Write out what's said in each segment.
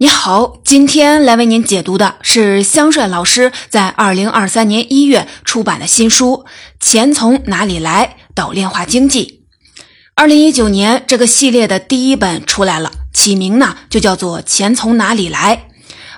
你好，今天来为您解读的是香帅老师在二零二三年一月出版的新书《钱从哪里来？岛链化经济》。二零一九年，这个系列的第一本出来了，起名呢就叫做《钱从哪里来》。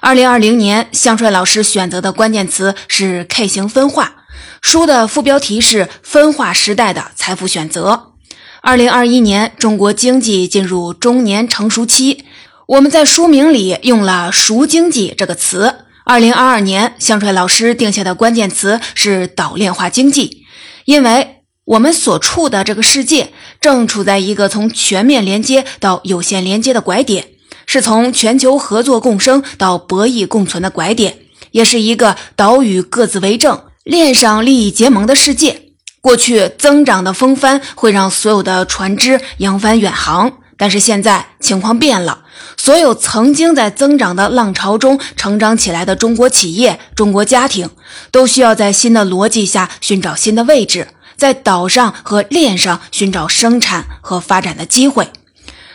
二零二零年，香帅老师选择的关键词是 K 型分化，书的副标题是“分化时代的财富选择”。二零二一年，中国经济进入中年成熟期。我们在书名里用了“熟经济”这个词。二零二二年，香帅老师定下的关键词是“岛链化经济”，因为我们所处的这个世界正处在一个从全面连接到有限连接的拐点，是从全球合作共生到博弈共存的拐点，也是一个岛屿各自为政、链上利益结盟的世界。过去增长的风帆会让所有的船只扬帆远航。但是现在情况变了，所有曾经在增长的浪潮中成长起来的中国企业、中国家庭，都需要在新的逻辑下寻找新的位置，在岛上和链上寻找生产和发展的机会。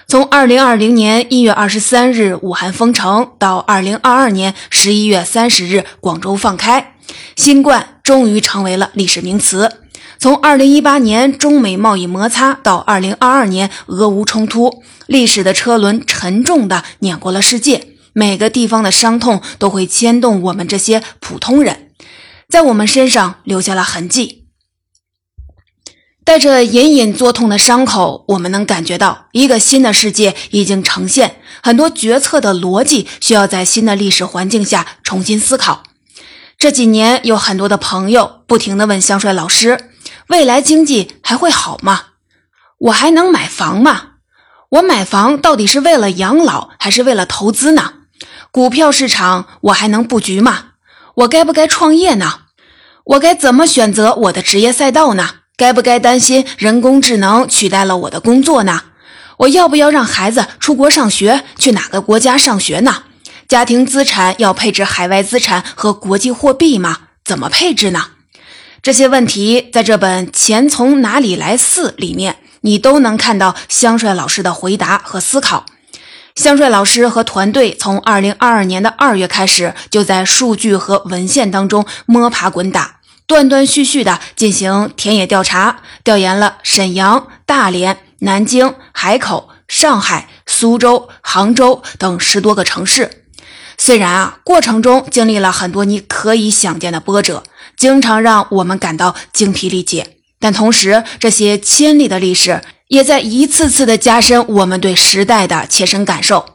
从二零二零年一月二十三日武汉封城到二零二二年十一月三十日广州放开，新冠终于成为了历史名词。从二零一八年中美贸易摩擦到二零二二年俄乌冲突，历史的车轮沉重地碾过了世界。每个地方的伤痛都会牵动我们这些普通人，在我们身上留下了痕迹。带着隐隐作痛的伤口，我们能感觉到一个新的世界已经呈现。很多决策的逻辑需要在新的历史环境下重新思考。这几年有很多的朋友不停地问香帅老师。未来经济还会好吗？我还能买房吗？我买房到底是为了养老还是为了投资呢？股票市场我还能布局吗？我该不该创业呢？我该怎么选择我的职业赛道呢？该不该担心人工智能取代了我的工作呢？我要不要让孩子出国上学？去哪个国家上学呢？家庭资产要配置海外资产和国际货币吗？怎么配置呢？这些问题在这本《钱从哪里来四》里面，你都能看到香帅老师的回答和思考。香帅老师和团队从2022年的二月开始，就在数据和文献当中摸爬滚打，断断续续的进行田野调查，调研了沈阳、大连、南京、海口、上海、苏州、杭州等十多个城市。虽然啊，过程中经历了很多你可以想见的波折。经常让我们感到精疲力竭，但同时，这些亲历的历史也在一次次的加深我们对时代的切身感受。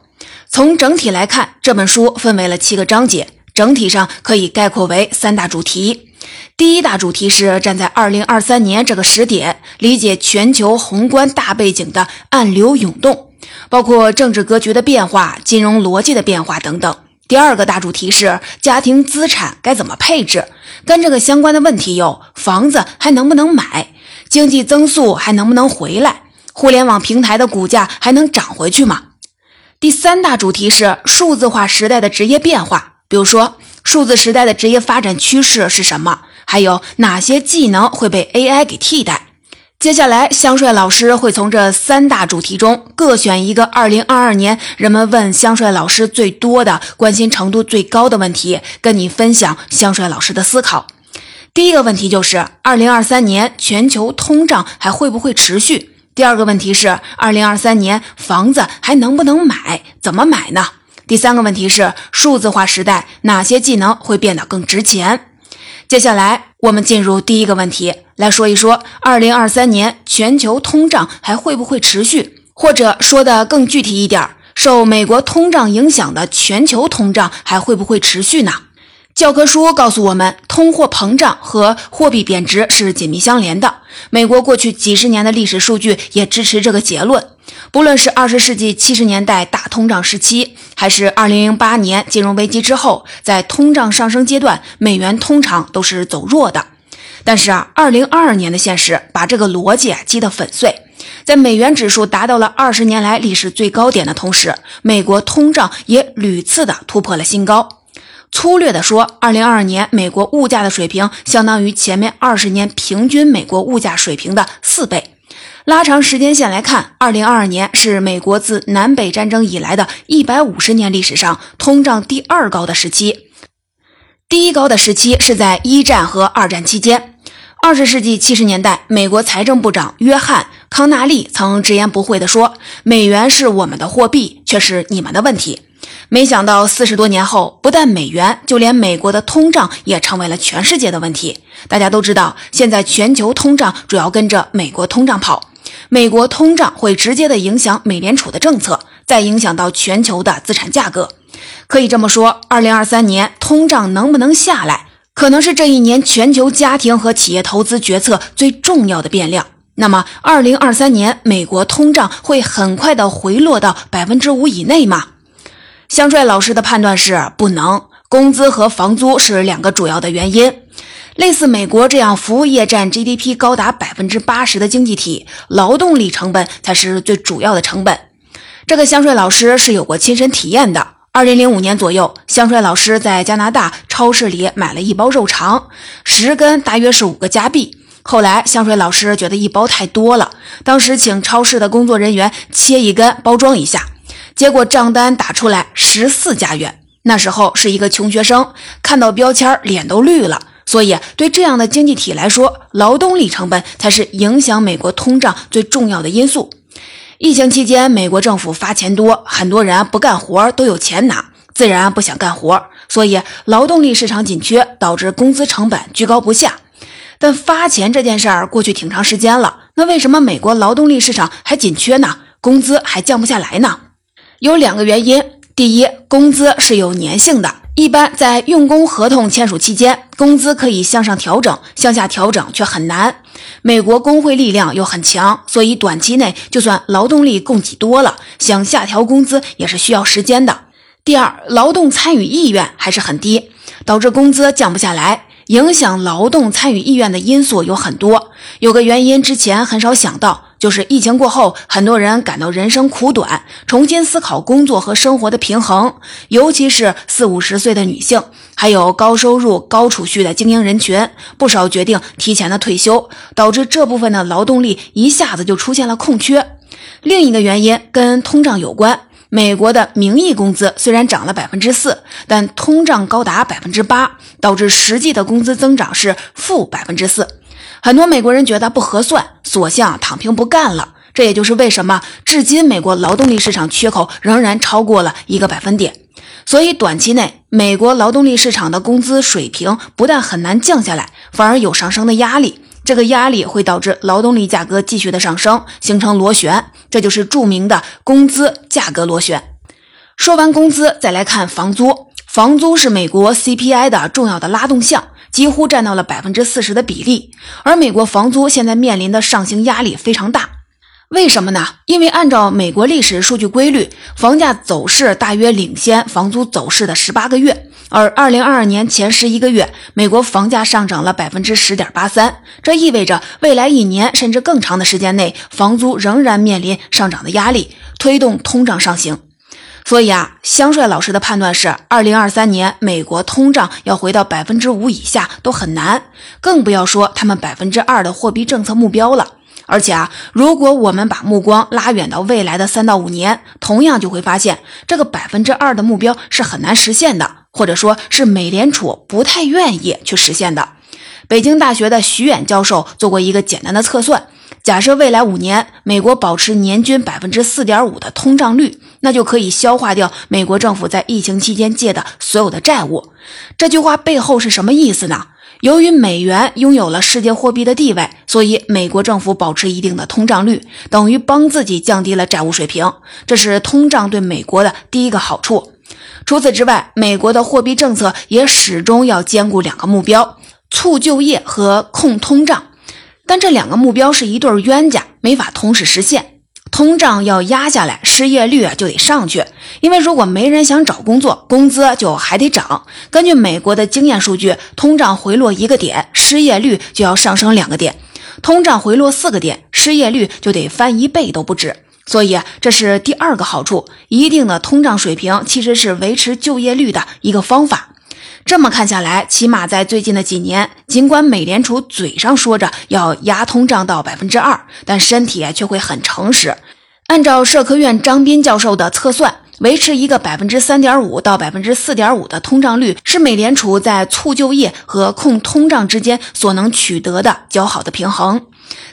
从整体来看，这本书分为了七个章节，整体上可以概括为三大主题。第一大主题是站在二零二三年这个时点，理解全球宏观大背景的暗流涌动，包括政治格局的变化、金融逻辑的变化等等。第二个大主题是家庭资产该怎么配置，跟这个相关的问题有：房子还能不能买？经济增速还能不能回来？互联网平台的股价还能涨回去吗？第三大主题是数字化时代的职业变化，比如说数字时代的职业发展趋势是什么？还有哪些技能会被 AI 给替代？接下来，香帅老师会从这三大主题中各选一个2022年人们问香帅老师最多的、关心程度最高的问题，跟你分享香帅老师的思考。第一个问题就是：2023年全球通胀还会不会持续？第二个问题是：2023年房子还能不能买？怎么买呢？第三个问题是：数字化时代哪些技能会变得更值钱？接下来，我们进入第一个问题，来说一说二零二三年全球通胀还会不会持续，或者说的更具体一点，受美国通胀影响的全球通胀还会不会持续呢？教科书告诉我们，通货膨胀和货币贬值是紧密相连的。美国过去几十年的历史数据也支持这个结论。不论是二十世纪七十年代大通胀时期，还是二零零八年金融危机之后，在通胀上升阶段，美元通常都是走弱的。但是啊，二零二二年的现实把这个逻辑啊击得粉碎。在美元指数达到了二十年来历史最高点的同时，美国通胀也屡次的突破了新高。粗略的说，二零二二年美国物价的水平相当于前面二十年平均美国物价水平的四倍。拉长时间线来看，二零二二年是美国自南北战争以来的一百五十年历史上通胀第二高的时期。第一高的时期是在一战和二战期间。二十世纪七十年代，美国财政部长约翰·康纳利曾直言不讳地说：“美元是我们的货币，却是你们的问题。”没想到四十多年后，不但美元，就连美国的通胀也成为了全世界的问题。大家都知道，现在全球通胀主要跟着美国通胀跑。美国通胀会直接的影响美联储的政策，再影响到全球的资产价格。可以这么说，二零二三年通胀能不能下来，可能是这一年全球家庭和企业投资决策最重要的变量。那么，二零二三年美国通胀会很快的回落到百分之五以内吗？香帅老师的判断是不能。工资和房租是两个主要的原因。类似美国这样服务业占 GDP 高达百分之八十的经济体，劳动力成本才是最主要的成本。这个香帅老师是有过亲身体验的。二零零五年左右，香帅老师在加拿大超市里买了一包肉肠，十根大约是五个加币。后来香帅老师觉得一包太多了，当时请超市的工作人员切一根包装一下，结果账单打出来十四家元。那时候是一个穷学生，看到标签脸都绿了。所以对这样的经济体来说，劳动力成本才是影响美国通胀最重要的因素。疫情期间，美国政府发钱多，很多人不干活都有钱拿，自然不想干活，所以劳动力市场紧缺，导致工资成本居高不下。但发钱这件事儿过去挺长时间了，那为什么美国劳动力市场还紧缺呢？工资还降不下来呢？有两个原因：第一，工资是有粘性的，一般在用工合同签署期间，工资可以向上调整，向下调整却很难。美国工会力量又很强，所以短期内就算劳动力供给多了，想下调工资也是需要时间的。第二，劳动参与意愿还是很低，导致工资降不下来。影响劳动参与意愿的因素有很多，有个原因之前很少想到，就是疫情过后，很多人感到人生苦短，重新思考工作和生活的平衡，尤其是四五十岁的女性。还有高收入、高储蓄的精英人群，不少决定提前的退休，导致这部分的劳动力一下子就出现了空缺。另一个原因跟通胀有关，美国的名义工资虽然涨了百分之四，但通胀高达百分之八，导致实际的工资增长是负百分之四。很多美国人觉得不合算，索性躺平不干了。这也就是为什么至今美国劳动力市场缺口仍然超过了一个百分点。所以，短期内美国劳动力市场的工资水平不但很难降下来，反而有上升的压力。这个压力会导致劳动力价格继续的上升，形成螺旋，这就是著名的工资价格螺旋。说完工资，再来看房租。房租是美国 CPI 的重要的拉动项，几乎占到了百分之四十的比例。而美国房租现在面临的上行压力非常大。为什么呢？因为按照美国历史数据规律，房价走势大约领先房租走势的十八个月，而二零二二年前十一个月，美国房价上涨了百分之十点八三，这意味着未来一年甚至更长的时间内，房租仍然面临上涨的压力，推动通胀上行。所以啊，香帅老师的判断是，二零二三年美国通胀要回到百分之五以下都很难，更不要说他们百分之二的货币政策目标了。而且啊，如果我们把目光拉远到未来的三到五年，同样就会发现，这个百分之二的目标是很难实现的，或者说是美联储不太愿意去实现的。北京大学的徐远教授做过一个简单的测算，假设未来五年美国保持年均百分之四点五的通胀率，那就可以消化掉美国政府在疫情期间借的所有的债务。这句话背后是什么意思呢？由于美元拥有了世界货币的地位，所以美国政府保持一定的通胀率，等于帮自己降低了债务水平。这是通胀对美国的第一个好处。除此之外，美国的货币政策也始终要兼顾两个目标：促就业和控通胀。但这两个目标是一对冤家，没法同时实现。通胀要压下来，失业率啊就得上去。因为如果没人想找工作，工资就还得涨。根据美国的经验数据，通胀回落一个点，失业率就要上升两个点；通胀回落四个点，失业率就得翻一倍都不止。所以这是第二个好处，一定的通胀水平其实是维持就业率的一个方法。这么看下来，起码在最近的几年，尽管美联储嘴上说着要压通胀到百分之二，但身体却会很诚实。按照社科院张斌教授的测算，维持一个百分之三点五到百分之四点五的通胀率，是美联储在促就业和控通胀之间所能取得的较好的平衡。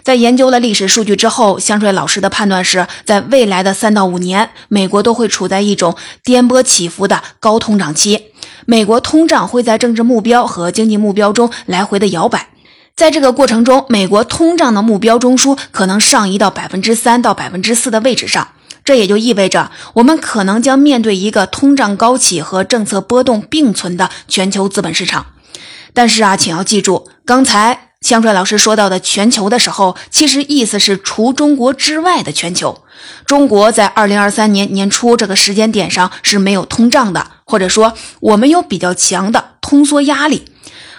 在研究了历史数据之后，香水老师的判断是在未来的三到五年，美国都会处在一种颠簸起伏的高通胀期。美国通胀会在政治目标和经济目标中来回的摇摆，在这个过程中，美国通胀的目标中枢可能上移到百分之三到百分之四的位置上，这也就意味着我们可能将面对一个通胀高企和政策波动并存的全球资本市场。但是啊，请要记住，刚才香帅老师说到的全球的时候，其实意思是除中国之外的全球。中国在二零二三年年初这个时间点上是没有通胀的。或者说，我们有比较强的通缩压力。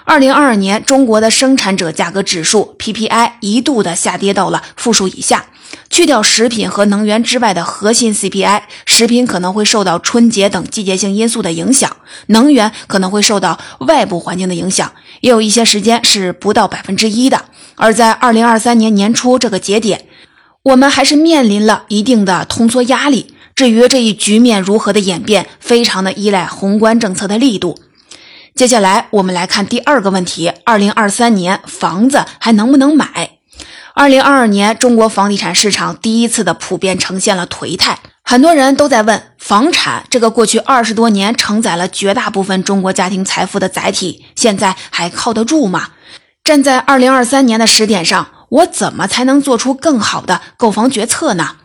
二零二二年，中国的生产者价格指数 PPI 一度的下跌到了负数以下。去掉食品和能源之外的核心 CPI，食品可能会受到春节等季节性因素的影响，能源可能会受到外部环境的影响，也有一些时间是不到百分之一的。而在二零二三年年初这个节点，我们还是面临了一定的通缩压力。至于这一局面如何的演变，非常的依赖宏观政策的力度。接下来我们来看第二个问题：二零二三年房子还能不能买？二零二二年中国房地产市场第一次的普遍呈现了颓态，很多人都在问：房产这个过去二十多年承载了绝大部分中国家庭财富的载体，现在还靠得住吗？站在二零二三年的时点上，我怎么才能做出更好的购房决策呢？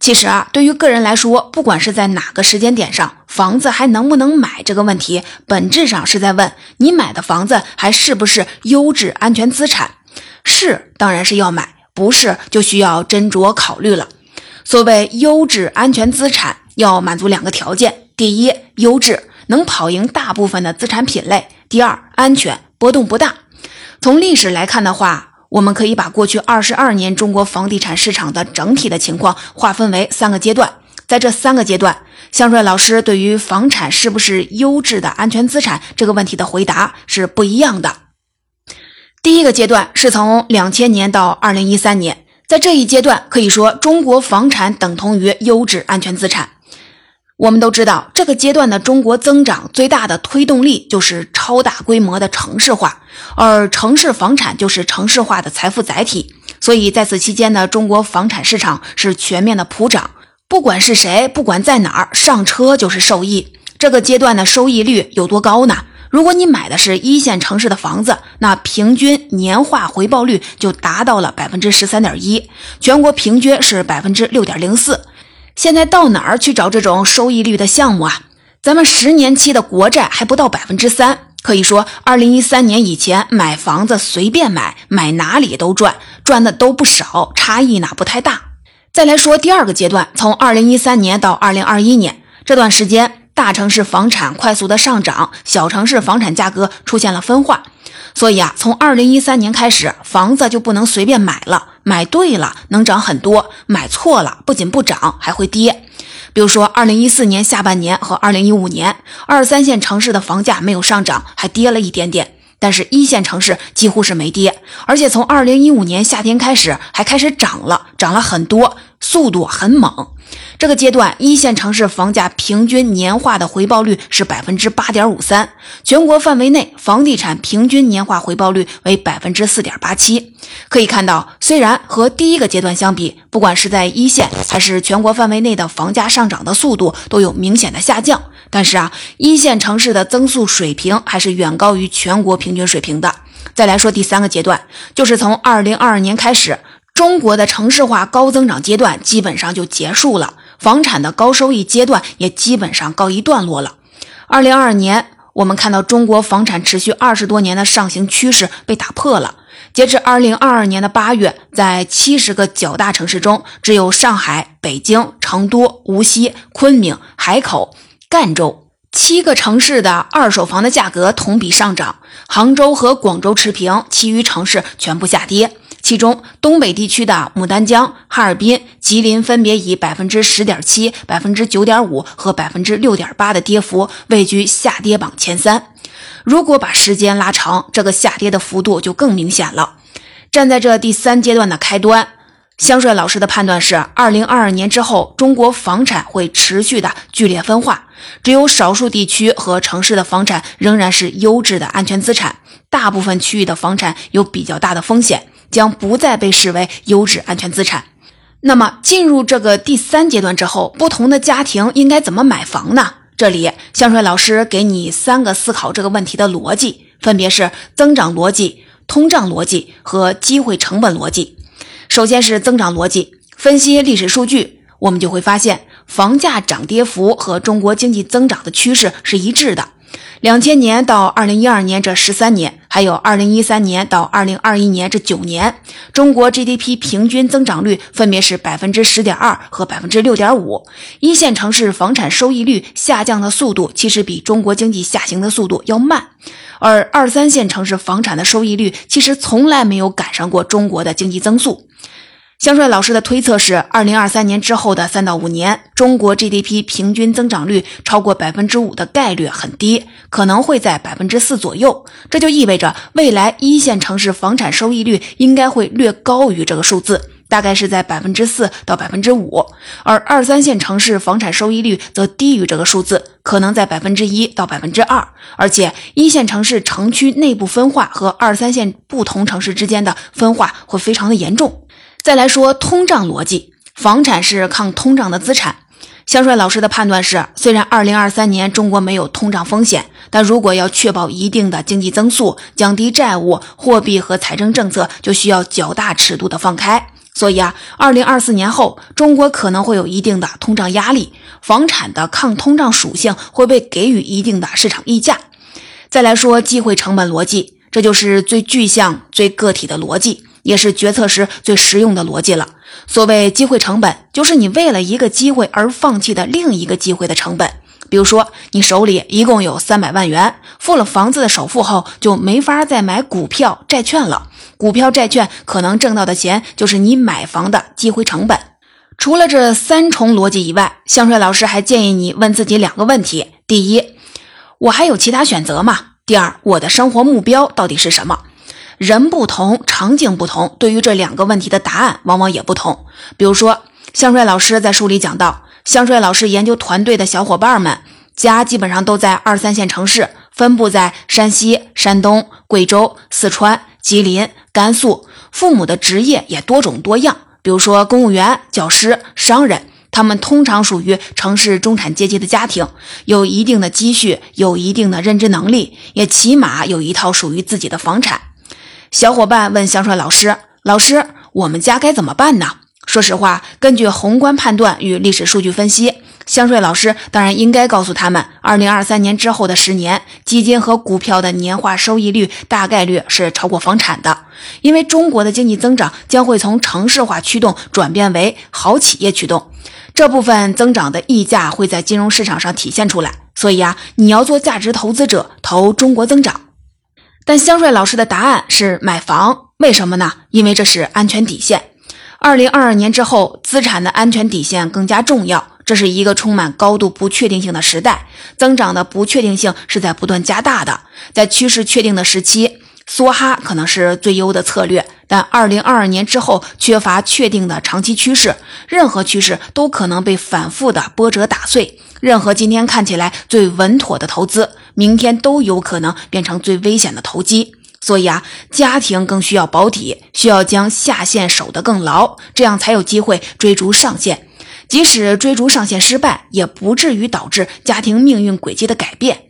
其实啊，对于个人来说，不管是在哪个时间点上，房子还能不能买这个问题，本质上是在问你买的房子还是不是优质安全资产。是，当然是要买；不是，就需要斟酌考虑了。所谓优质安全资产，要满足两个条件：第一，优质，能跑赢大部分的资产品类；第二，安全，波动不大。从历史来看的话。我们可以把过去二十二年中国房地产市场的整体的情况划分为三个阶段，在这三个阶段，向帅老师对于房产是不是优质的安全资产这个问题的回答是不一样的。第一个阶段是从两千年到二零一三年，在这一阶段可以说中国房产等同于优质安全资产。我们都知道，这个阶段的中国增长最大的推动力就是超大规模的城市化，而城市房产就是城市化的财富载体。所以在此期间呢，中国房产市场是全面的普涨，不管是谁，不管在哪儿上车就是受益。这个阶段的收益率有多高呢？如果你买的是一线城市的房子，那平均年化回报率就达到了百分之十三点一，全国平均是百分之六点零四。现在到哪儿去找这种收益率的项目啊？咱们十年期的国债还不到百分之三，可以说二零一三年以前买房子随便买，买哪里都赚，赚的都不少，差异呢不太大。再来说第二个阶段，从二零一三年到二零二一年这段时间，大城市房产快速的上涨，小城市房产价格出现了分化。所以啊，从二零一三年开始，房子就不能随便买了。买对了能涨很多，买错了不仅不涨还会跌。比如说，二零一四年下半年和二零一五年，二三线城市的房价没有上涨，还跌了一点点。但是一线城市几乎是没跌，而且从二零一五年夏天开始还开始涨了，涨了很多，速度很猛。这个阶段，一线城市房价平均年化的回报率是百分之八点五三，全国范围内房地产平均年化回报率为百分之四点八七。可以看到，虽然和第一个阶段相比，不管是在一线还是全国范围内的房价上涨的速度都有明显的下降。但是啊，一线城市的增速水平还是远高于全国平均水平的。再来说第三个阶段，就是从二零二二年开始，中国的城市化高增长阶段基本上就结束了，房产的高收益阶段也基本上告一段落了。二零二二年，我们看到中国房产持续二十多年的上行趋势被打破了。截至二零二二年的八月，在七十个较大城市中，只有上海、北京、成都、无锡、昆明、海口。赣州七个城市的二手房的价格同比上涨，杭州和广州持平，其余城市全部下跌。其中东北地区的牡丹江、哈尔滨、吉林分别以百分之十点七、百分之九点五和百分之六点八的跌幅位居下跌榜前三。如果把时间拉长，这个下跌的幅度就更明显了。站在这第三阶段的开端。香帅老师的判断是，二零二二年之后，中国房产会持续的剧烈分化，只有少数地区和城市的房产仍然是优质的安全资产，大部分区域的房产有比较大的风险，将不再被视为优质安全资产。那么，进入这个第三阶段之后，不同的家庭应该怎么买房呢？这里，香帅老师给你三个思考这个问题的逻辑，分别是增长逻辑、通胀逻辑和机会成本逻辑。首先是增长逻辑，分析历史数据，我们就会发现，房价涨跌幅和中国经济增长的趋势是一致的。两千年到二零一二年这十三年，还有二零一三年到二零二一年这九年，中国 GDP 平均增长率分别是百分之十点二和百分之六点五。一线城市房产收益率下降的速度，其实比中国经济下行的速度要慢，而二三线城市房产的收益率其实从来没有赶上过中国的经济增速。香帅老师的推测是，二零二三年之后的三到五年，中国 GDP 平均增长率超过百分之五的概率很低，可能会在百分之四左右。这就意味着，未来一线城市房产收益率应该会略高于这个数字，大概是在百分之四到百分之五。而二三线城市房产收益率则低于这个数字，可能在百分之一到百分之二。而且，一线城市城区内部分化和二三线不同城市之间的分化会非常的严重。再来说通胀逻辑，房产是抗通胀的资产。香帅老师的判断是，虽然二零二三年中国没有通胀风险，但如果要确保一定的经济增速、降低债务、货币和财政政策，就需要较大尺度的放开。所以啊，二零二四年后，中国可能会有一定的通胀压力，房产的抗通胀属性会被给予一定的市场溢价。再来说机会成本逻辑，这就是最具象、最个体的逻辑。也是决策时最实用的逻辑了。所谓机会成本，就是你为了一个机会而放弃的另一个机会的成本。比如说，你手里一共有三百万元，付了房子的首付后，就没法再买股票、债券了。股票、债券可能挣到的钱，就是你买房的机会成本。除了这三重逻辑以外，香帅老师还建议你问自己两个问题：第一，我还有其他选择吗？第二，我的生活目标到底是什么？人不同，场景不同，对于这两个问题的答案往往也不同。比如说，香帅老师在书里讲到，香帅老师研究团队的小伙伴们家基本上都在二三线城市，分布在山西、山东、贵州、四川、吉林、甘肃，父母的职业也多种多样，比如说公务员、教师、商人，他们通常属于城市中产阶级的家庭，有一定的积蓄，有一定的认知能力，也起码有一套属于自己的房产。小伙伴问香帅老师：“老师，我们家该怎么办呢？”说实话，根据宏观判断与历史数据分析，香帅老师当然应该告诉他们，二零二三年之后的十年，基金和股票的年化收益率大概率是超过房产的，因为中国的经济增长将会从城市化驱动转变为好企业驱动，这部分增长的溢价会在金融市场上体现出来。所以啊，你要做价值投资者，投中国增长。但香帅老师的答案是买房，为什么呢？因为这是安全底线。二零二二年之后，资产的安全底线更加重要。这是一个充满高度不确定性的时代，增长的不确定性是在不断加大的。在趋势确定的时期，梭哈可能是最优的策略。但二零二二年之后，缺乏确定的长期趋势，任何趋势都可能被反复的波折打碎。任何今天看起来最稳妥的投资。明天都有可能变成最危险的投机，所以啊，家庭更需要保底，需要将下限守得更牢，这样才有机会追逐上限。即使追逐上限失败，也不至于导致家庭命运轨迹的改变。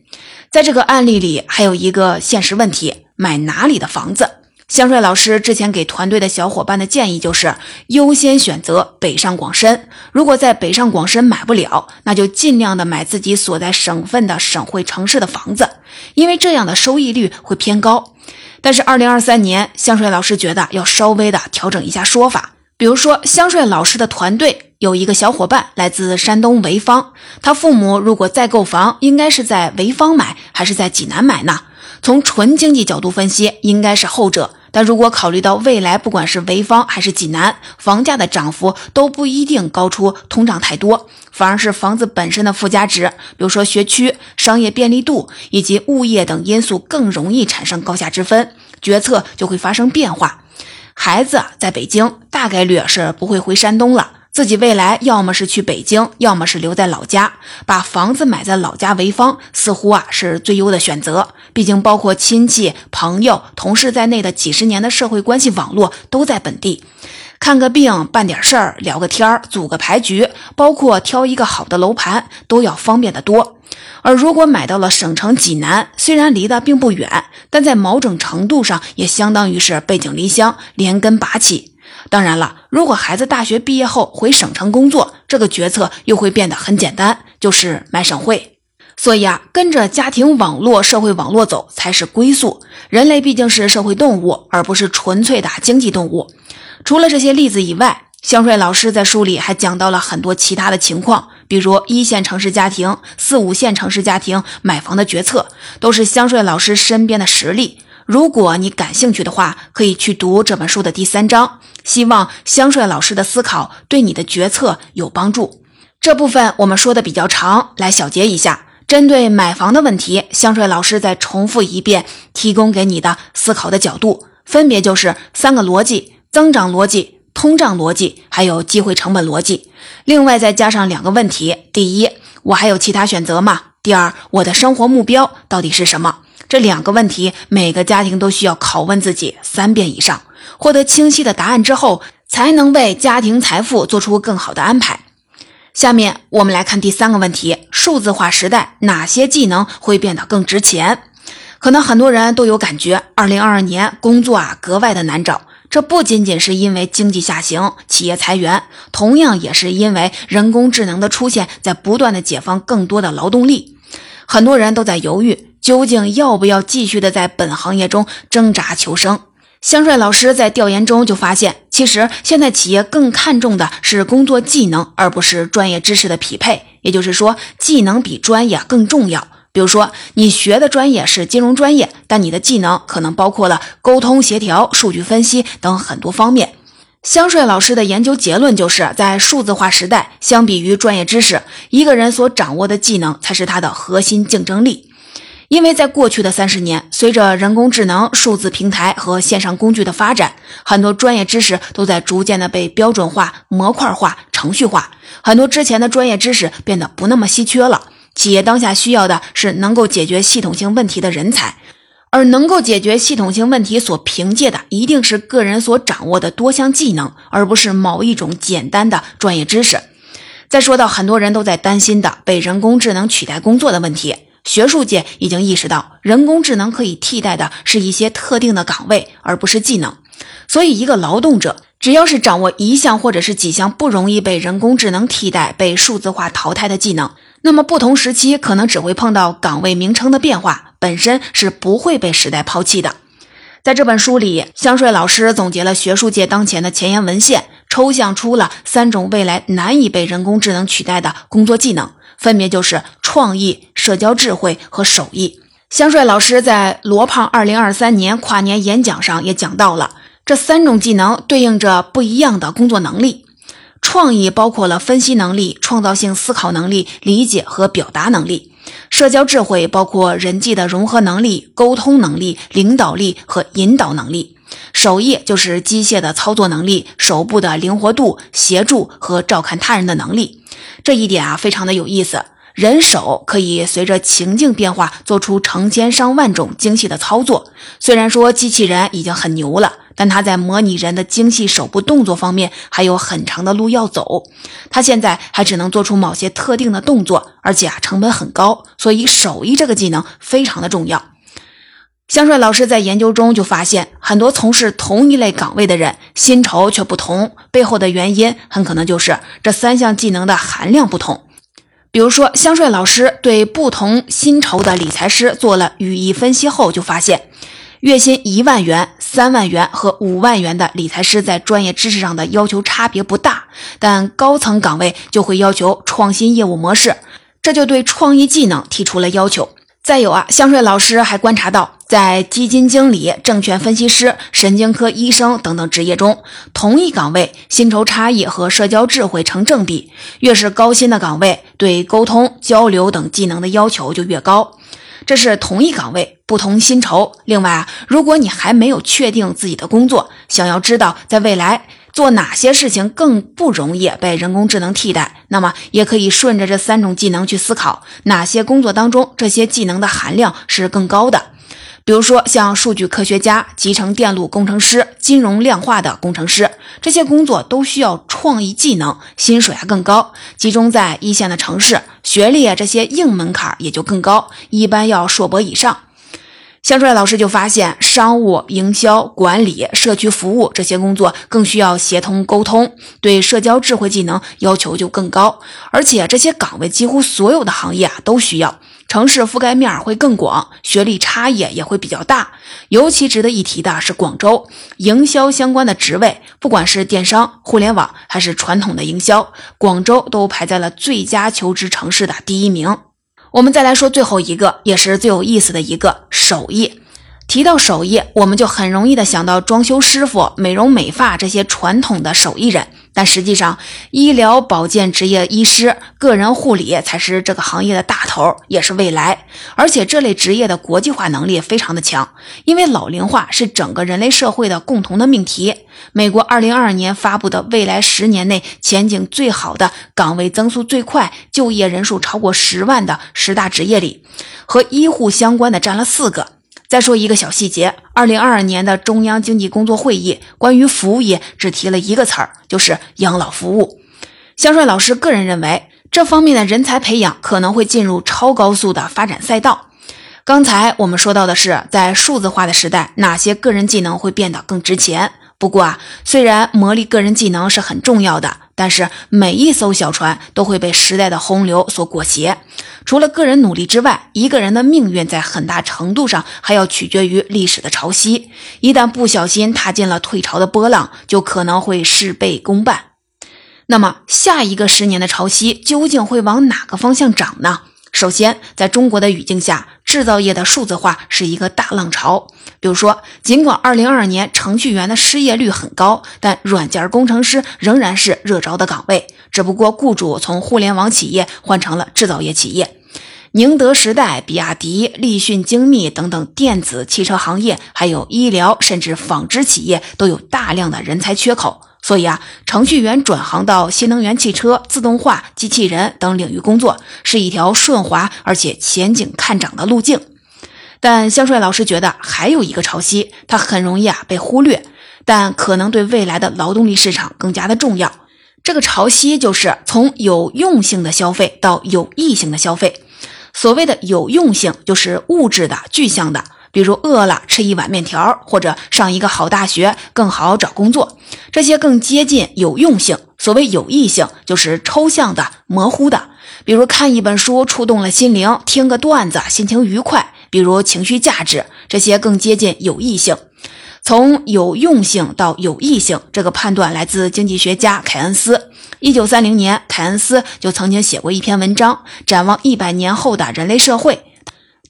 在这个案例里，还有一个现实问题：买哪里的房子？香帅老师之前给团队的小伙伴的建议就是优先选择北上广深。如果在北上广深买不了，那就尽量的买自己所在省份的省会城市的房子，因为这样的收益率会偏高。但是二零二三年，香帅老师觉得要稍微的调整一下说法。比如说，香帅老师的团队有一个小伙伴来自山东潍坊，他父母如果再购房，应该是在潍坊买还是在济南买呢？从纯经济角度分析，应该是后者。但如果考虑到未来，不管是潍坊还是济南，房价的涨幅都不一定高出通胀太多，反而是房子本身的附加值，比如说学区、商业便利度以及物业等因素更容易产生高下之分，决策就会发生变化。孩子在北京，大概率是不会回山东了。自己未来要么是去北京，要么是留在老家，把房子买在老家潍坊，似乎啊是最优的选择。毕竟，包括亲戚、朋友、同事在内的几十年的社会关系网络都在本地。看个病、办点事儿、聊个天儿、组个牌局，包括挑一个好的楼盘，都要方便得多。而如果买到了省城济南，虽然离得并不远，但在某种程度上也相当于是背井离乡、连根拔起。当然了，如果孩子大学毕业后回省城工作，这个决策又会变得很简单，就是买省会。所以啊，跟着家庭网络、社会网络走才是归宿。人类毕竟是社会动物，而不是纯粹的经济动物。除了这些例子以外，香帅老师在书里还讲到了很多其他的情况，比如一线城市家庭、四五线城市家庭买房的决策，都是香帅老师身边的实例。如果你感兴趣的话，可以去读这本书的第三章。希望香帅老师的思考对你的决策有帮助。这部分我们说的比较长，来小结一下。针对买房的问题，香帅老师再重复一遍提供给你的思考的角度，分别就是三个逻辑：增长逻辑、通胀逻辑，还有机会成本逻辑。另外再加上两个问题：第一，我还有其他选择吗？第二，我的生活目标到底是什么？这两个问题，每个家庭都需要拷问自己三遍以上，获得清晰的答案之后，才能为家庭财富做出更好的安排。下面我们来看第三个问题：数字化时代，哪些技能会变得更值钱？可能很多人都有感觉，二零二二年工作啊格外的难找。这不仅仅是因为经济下行、企业裁员，同样也是因为人工智能的出现，在不断的解放更多的劳动力。很多人都在犹豫。究竟要不要继续的在本行业中挣扎求生？香帅老师在调研中就发现，其实现在企业更看重的是工作技能，而不是专业知识的匹配。也就是说，技能比专业更重要。比如说，你学的专业是金融专业，但你的技能可能包括了沟通协调、数据分析等很多方面。香帅老师的研究结论就是，在数字化时代，相比于专业知识，一个人所掌握的技能才是他的核心竞争力。因为在过去的三十年，随着人工智能、数字平台和线上工具的发展，很多专业知识都在逐渐的被标准化、模块化、程序化。很多之前的专业知识变得不那么稀缺了。企业当下需要的是能够解决系统性问题的人才，而能够解决系统性问题所凭借的，一定是个人所掌握的多项技能，而不是某一种简单的专业知识。再说到很多人都在担心的被人工智能取代工作的问题。学术界已经意识到，人工智能可以替代的是一些特定的岗位，而不是技能。所以，一个劳动者只要是掌握一项或者是几项不容易被人工智能替代、被数字化淘汰的技能，那么不同时期可能只会碰到岗位名称的变化，本身是不会被时代抛弃的。在这本书里，香帅老师总结了学术界当前的前沿文献，抽象出了三种未来难以被人工智能取代的工作技能。分别就是创意、社交智慧和手艺。香帅老师在罗胖二零二三年跨年演讲上也讲到了这三种技能对应着不一样的工作能力。创意包括了分析能力、创造性思考能力、理解和表达能力；社交智慧包括人际的融合能力、沟通能力、领导力和引导能力；手艺就是机械的操作能力、手部的灵活度、协助和照看他人的能力。这一点啊，非常的有意思。人手可以随着情境变化，做出成千上万种精细的操作。虽然说机器人已经很牛了，但它在模拟人的精细手部动作方面还有很长的路要走。它现在还只能做出某些特定的动作，而且啊，成本很高。所以手艺这个技能非常的重要。香帅老师在研究中就发现，很多从事同一类岗位的人，薪酬却不同，背后的原因很可能就是这三项技能的含量不同。比如说，香帅老师对不同薪酬的理财师做了语义分析后，就发现，月薪一万元、三万元和五万元的理财师在专业知识上的要求差别不大，但高层岗位就会要求创新业务模式，这就对创意技能提出了要求。再有啊，香水老师还观察到，在基金经理、证券分析师、神经科医生等等职业中，同一岗位薪酬差异和社交智慧成正比。越是高薪的岗位，对沟通、交流等技能的要求就越高。这是同一岗位不同薪酬。另外啊，如果你还没有确定自己的工作，想要知道在未来。做哪些事情更不容易被人工智能替代？那么也可以顺着这三种技能去思考，哪些工作当中这些技能的含量是更高的？比如说像数据科学家、集成电路工程师、金融量化的工程师，这些工作都需要创意技能，薪水还更高，集中在一线的城市，学历啊这些硬门槛也就更高，一般要硕博以上。香帅老师就发现，商务、营销、管理、社区服务这些工作更需要协同沟通，对社交智慧技能要求就更高。而且这些岗位几乎所有的行业啊都需要，城市覆盖面会更广，学历差异也会比较大。尤其值得一提的是，广州营销相关的职位，不管是电商、互联网还是传统的营销，广州都排在了最佳求职城市的第一名。我们再来说最后一个，也是最有意思的一个手艺。提到手艺，我们就很容易的想到装修师傅、美容美发这些传统的手艺人。但实际上，医疗保健职业医师、个人护理才是这个行业的大头，也是未来。而且这类职业的国际化能力非常的强，因为老龄化是整个人类社会的共同的命题。美国二零二二年发布的未来十年内前景最好的、岗位增速最快、就业人数超过十万的十大职业里，和医护相关的占了四个。再说一个小细节，二零二二年的中央经济工作会议关于服务业只提了一个词儿，就是养老服务。香帅老师个人认为，这方面的人才培养可能会进入超高速的发展赛道。刚才我们说到的是，在数字化的时代，哪些个人技能会变得更值钱？不过啊，虽然磨砺个人技能是很重要的，但是每一艘小船都会被时代的洪流所裹挟。除了个人努力之外，一个人的命运在很大程度上还要取决于历史的潮汐。一旦不小心踏进了退潮的波浪，就可能会事倍功半。那么，下一个十年的潮汐究竟会往哪个方向涨呢？首先，在中国的语境下，制造业的数字化是一个大浪潮。比如说，尽管2022年程序员的失业率很高，但软件工程师仍然是热招的岗位。只不过，雇主从互联网企业换成了制造业企业。宁德时代、比亚迪、立讯精密等等电子汽车行业，还有医疗甚至纺织企业，都有大量的人才缺口。所以啊，程序员转行到新能源汽车、自动化、机器人等领域工作，是一条顺滑而且前景看涨的路径。但香帅老师觉得还有一个潮汐，它很容易啊被忽略，但可能对未来的劳动力市场更加的重要。这个潮汐就是从有用性的消费到有益性的消费。所谓的有用性，就是物质的、具象的。比如饿了吃一碗面条，或者上一个好大学更好找工作，这些更接近有用性。所谓有益性，就是抽象的、模糊的。比如看一本书触动了心灵，听个段子心情愉快。比如情绪价值，这些更接近有益性。从有用性到有益性，这个判断来自经济学家凯恩斯。一九三零年，凯恩斯就曾经写过一篇文章，展望一百年后的人类社会。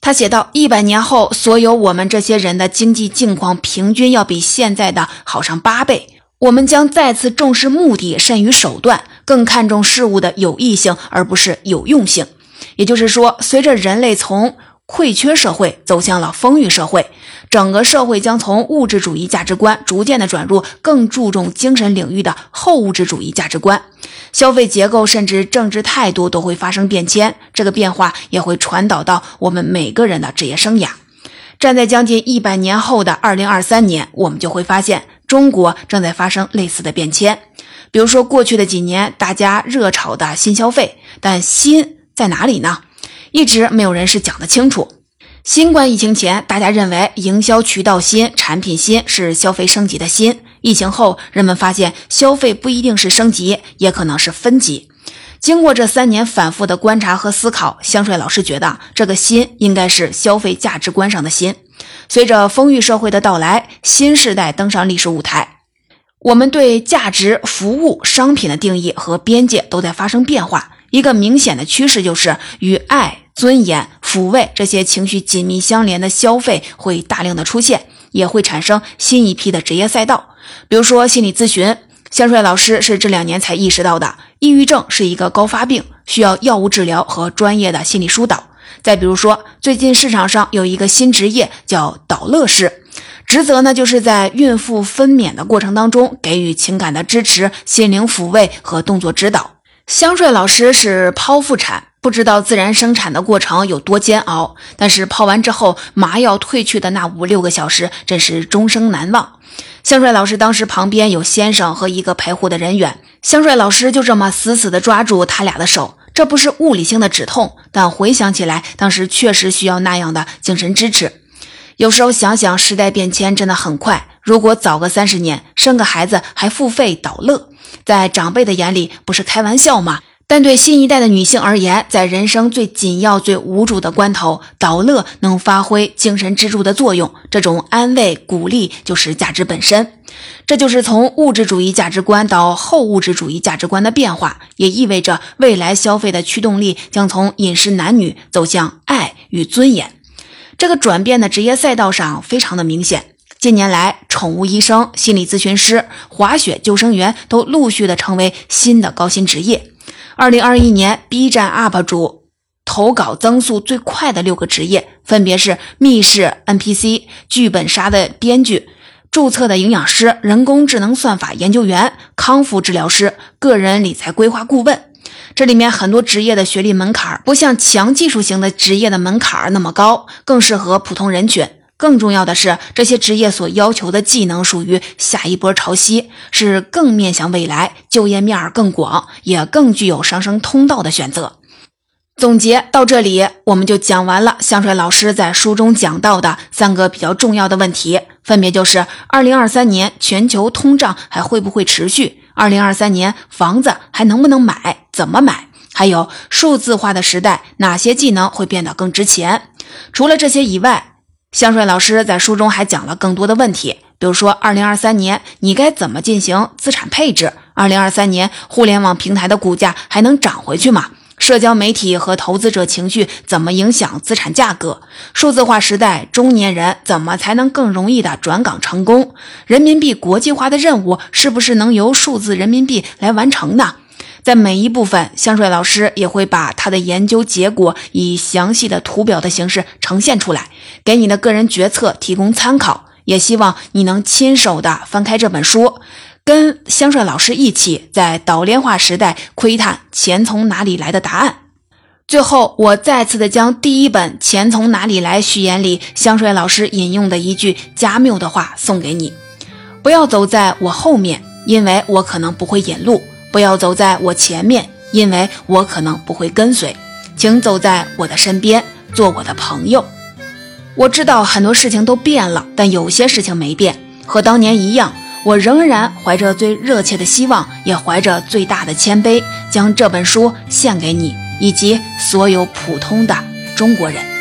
他写道：“一百年后，所有我们这些人的经济境况平均要比现在的好上八倍。我们将再次重视目的甚于手段，更看重事物的有益性而不是有用性。也就是说，随着人类从匮缺社会走向了丰裕社会。”整个社会将从物质主义价值观逐渐的转入更注重精神领域的后物质主义价值观，消费结构甚至政治态度都会发生变迁，这个变化也会传导到我们每个人的职业生涯。站在将近一百年后的二零二三年，我们就会发现中国正在发生类似的变迁。比如说，过去的几年大家热炒的新消费，但新在哪里呢？一直没有人是讲得清楚。新冠疫情前，大家认为营销渠道新、产品新是消费升级的新。疫情后，人们发现消费不一定是升级，也可能是分级。经过这三年反复的观察和思考，香帅老师觉得这个新应该是消费价值观上的新。随着丰裕社会的到来，新时代登上历史舞台，我们对价值、服务、商品的定义和边界都在发生变化。一个明显的趋势就是与爱、尊严。抚慰这些情绪紧密相连的消费会大量的出现，也会产生新一批的职业赛道。比如说心理咨询，香帅老师是这两年才意识到的，抑郁症是一个高发病，需要药物治疗和专业的心理疏导。再比如说，最近市场上有一个新职业叫导乐师，职责呢就是在孕妇分娩的过程当中给予情感的支持、心灵抚慰和动作指导。香帅老师是剖腹产，不知道自然生产的过程有多煎熬，但是剖完之后麻药退去的那五六个小时，真是终生难忘。香帅老师当时旁边有先生和一个陪护的人员，香帅老师就这么死死地抓住他俩的手。这不是物理性的止痛，但回想起来，当时确实需要那样的精神支持。有时候想想，时代变迁真的很快。如果早个三十年，生个孩子还付费导乐，在长辈的眼里不是开玩笑吗？但对新一代的女性而言，在人生最紧要、最无助的关头，导乐能发挥精神支柱的作用。这种安慰、鼓励就是价值本身。这就是从物质主义价值观到后物质主义价值观的变化，也意味着未来消费的驱动力将从饮食男女走向爱与尊严。这个转变的职业赛道上非常的明显。近年来，宠物医生、心理咨询师、滑雪救生员都陆续的成为新的高薪职业。二零二一年，B 站 UP 主投稿增速最快的六个职业，分别是密室 NPC、剧本杀的编剧、注册的营养师、人工智能算法研究员、康复治疗师、个人理财规划顾问。这里面很多职业的学历门槛不像强技术型的职业的门槛那么高，更适合普通人群。更重要的是，这些职业所要求的技能属于下一波潮汐，是更面向未来、就业面更广，也更具有上升通道的选择。总结到这里，我们就讲完了香帅老师在书中讲到的三个比较重要的问题，分别就是二零二三年全球通胀还会不会持续？二零二三年房子还能不能买？怎么买？还有数字化的时代，哪些技能会变得更值钱？除了这些以外，香帅老师在书中还讲了更多的问题，比如说，二零二三年你该怎么进行资产配置？二零二三年互联网平台的股价还能涨回去吗？社交媒体和投资者情绪怎么影响资产价格？数字化时代，中年人怎么才能更容易的转岗成功？人民币国际化的任务是不是能由数字人民币来完成呢？在每一部分，香水老师也会把他的研究结果以详细的图表的形式呈现出来，给你的个人决策提供参考。也希望你能亲手的翻开这本书，跟香帅老师一起在岛链化时代窥探钱从哪里来的答案。最后，我再次的将第一本《钱从哪里来》序言里香帅老师引用的一句加缪的话送给你：不要走在我后面，因为我可能不会引路。不要走在我前面，因为我可能不会跟随，请走在我的身边，做我的朋友。我知道很多事情都变了，但有些事情没变，和当年一样，我仍然怀着最热切的希望，也怀着最大的谦卑，将这本书献给你以及所有普通的中国人。